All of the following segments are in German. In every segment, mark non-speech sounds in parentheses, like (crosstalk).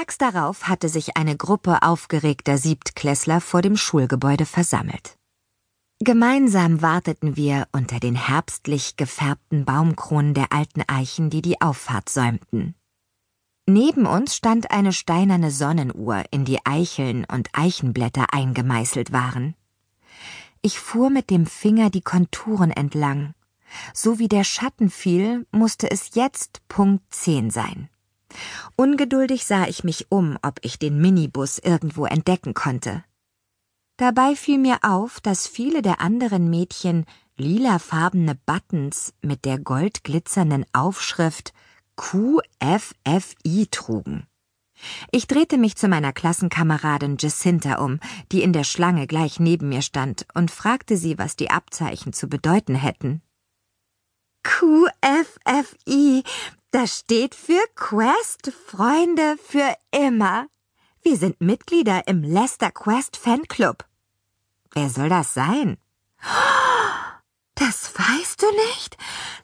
Tags darauf hatte sich eine Gruppe aufgeregter Siebtklässler vor dem Schulgebäude versammelt. Gemeinsam warteten wir unter den herbstlich gefärbten Baumkronen der alten Eichen, die die Auffahrt säumten. Neben uns stand eine steinerne Sonnenuhr, in die Eicheln und Eichenblätter eingemeißelt waren. Ich fuhr mit dem Finger die Konturen entlang. So wie der Schatten fiel, musste es jetzt Punkt zehn sein. Ungeduldig sah ich mich um, ob ich den Minibus irgendwo entdecken konnte. Dabei fiel mir auf, dass viele der anderen Mädchen lilafarbene Buttons mit der goldglitzernden Aufschrift QFFI trugen. Ich drehte mich zu meiner Klassenkameradin Jacinta um, die in der Schlange gleich neben mir stand, und fragte sie, was die Abzeichen zu bedeuten hätten. QFFI, das steht für Quest Freunde für immer. Wir sind Mitglieder im Lester Quest Fanclub. Wer soll das sein? (gasps) Das weißt du nicht?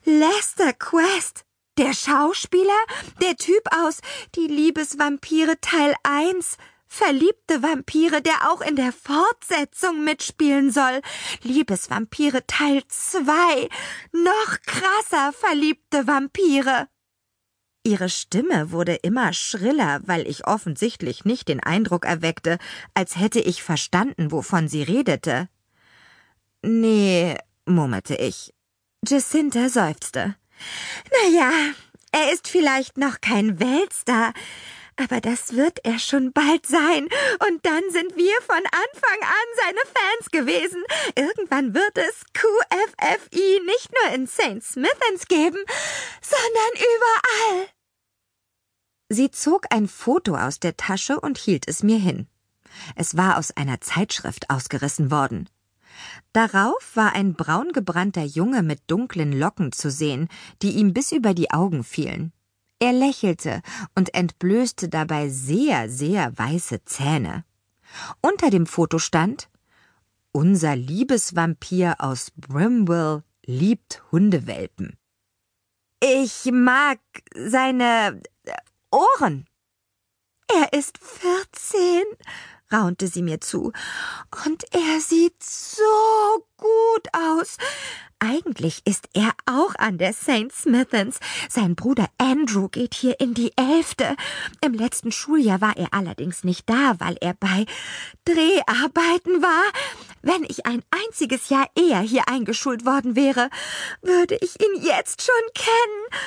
Lester Quest. Der Schauspieler? Der Typ aus Die Liebesvampire Teil 1? Verliebte Vampire, der auch in der Fortsetzung mitspielen soll. Liebesvampire Teil 2. Noch krasser verliebte Vampire. Ihre Stimme wurde immer schriller, weil ich offensichtlich nicht den Eindruck erweckte, als hätte ich verstanden, wovon sie redete. Nee, murmelte ich. Jacinta seufzte. Na ja, er ist vielleicht noch kein Weltstar, aber das wird er schon bald sein. Und dann sind wir von Anfang an seine Fans gewesen. Irgendwann wird es QFFI nicht nur in St. Smithens geben, sondern überall. Sie zog ein Foto aus der Tasche und hielt es mir hin. Es war aus einer Zeitschrift ausgerissen worden. Darauf war ein braungebrannter Junge mit dunklen Locken zu sehen, die ihm bis über die Augen fielen. Er lächelte und entblößte dabei sehr, sehr weiße Zähne. Unter dem Foto stand Unser Liebesvampir aus Brimwell liebt Hundewelpen. Ich mag seine Ohren. Er ist vierzehn, raunte sie mir zu, und er sieht so gut aus. Eigentlich ist er auch an der St. Smithens. Sein Bruder Andrew geht hier in die Elfte. Im letzten Schuljahr war er allerdings nicht da, weil er bei Dreharbeiten war. Wenn ich ein einziges Jahr eher hier eingeschult worden wäre, würde ich ihn jetzt schon kennen.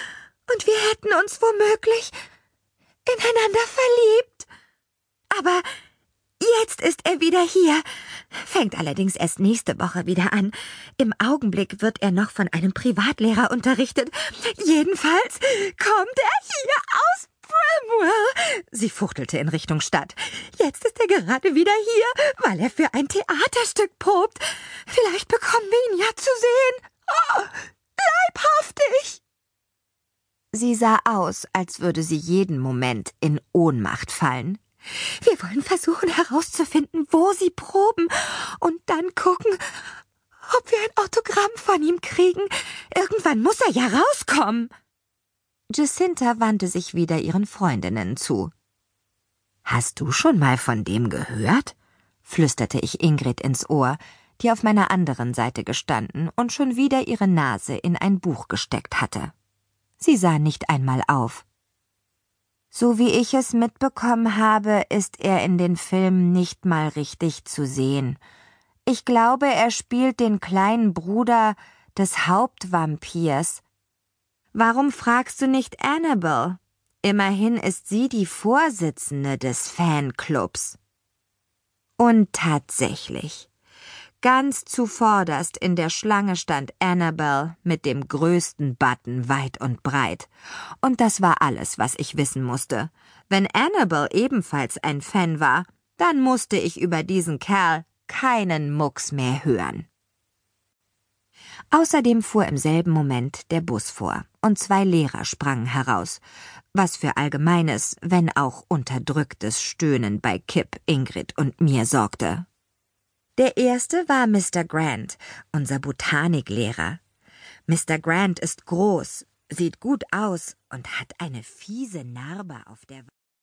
Und wir hätten uns womöglich ineinander verliebt. Aber jetzt ist er wieder hier, fängt allerdings erst nächste Woche wieder an. Im Augenblick wird er noch von einem Privatlehrer unterrichtet. Jedenfalls kommt er hier aus Bramwell. Sie fuchtelte in Richtung Stadt. Jetzt ist er gerade wieder hier, weil er für ein Theaterstück probt. Vielleicht bekommen wir ihn ja zu sehen. Oh, leibhaftig! Sie sah aus, als würde sie jeden Moment in Ohnmacht fallen. Wir wollen versuchen herauszufinden, wo sie proben, und dann gucken, ob wir ein Autogramm von ihm kriegen. Irgendwann muss er ja rauskommen. Jacinta wandte sich wieder ihren Freundinnen zu. Hast du schon mal von dem gehört? flüsterte ich Ingrid ins Ohr, die auf meiner anderen Seite gestanden und schon wieder ihre Nase in ein Buch gesteckt hatte. Sie sah nicht einmal auf. So wie ich es mitbekommen habe, ist er in den Filmen nicht mal richtig zu sehen. Ich glaube, er spielt den kleinen Bruder des Hauptvampirs. Warum fragst du nicht Annabel? Immerhin ist sie die Vorsitzende des Fanclubs. Und tatsächlich. Ganz zuvorderst in der Schlange stand Annabel mit dem größten Button weit und breit. Und das war alles, was ich wissen musste. Wenn Annabel ebenfalls ein Fan war, dann musste ich über diesen Kerl keinen Mucks mehr hören. Außerdem fuhr im selben Moment der Bus vor, und zwei Lehrer sprangen heraus, was für allgemeines, wenn auch unterdrücktes Stöhnen bei Kip, Ingrid und mir sorgte. Der erste war Mr. Grant, unser Botaniklehrer. Mr. Grant ist groß, sieht gut aus und hat eine fiese Narbe auf der